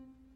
Mm-hmm.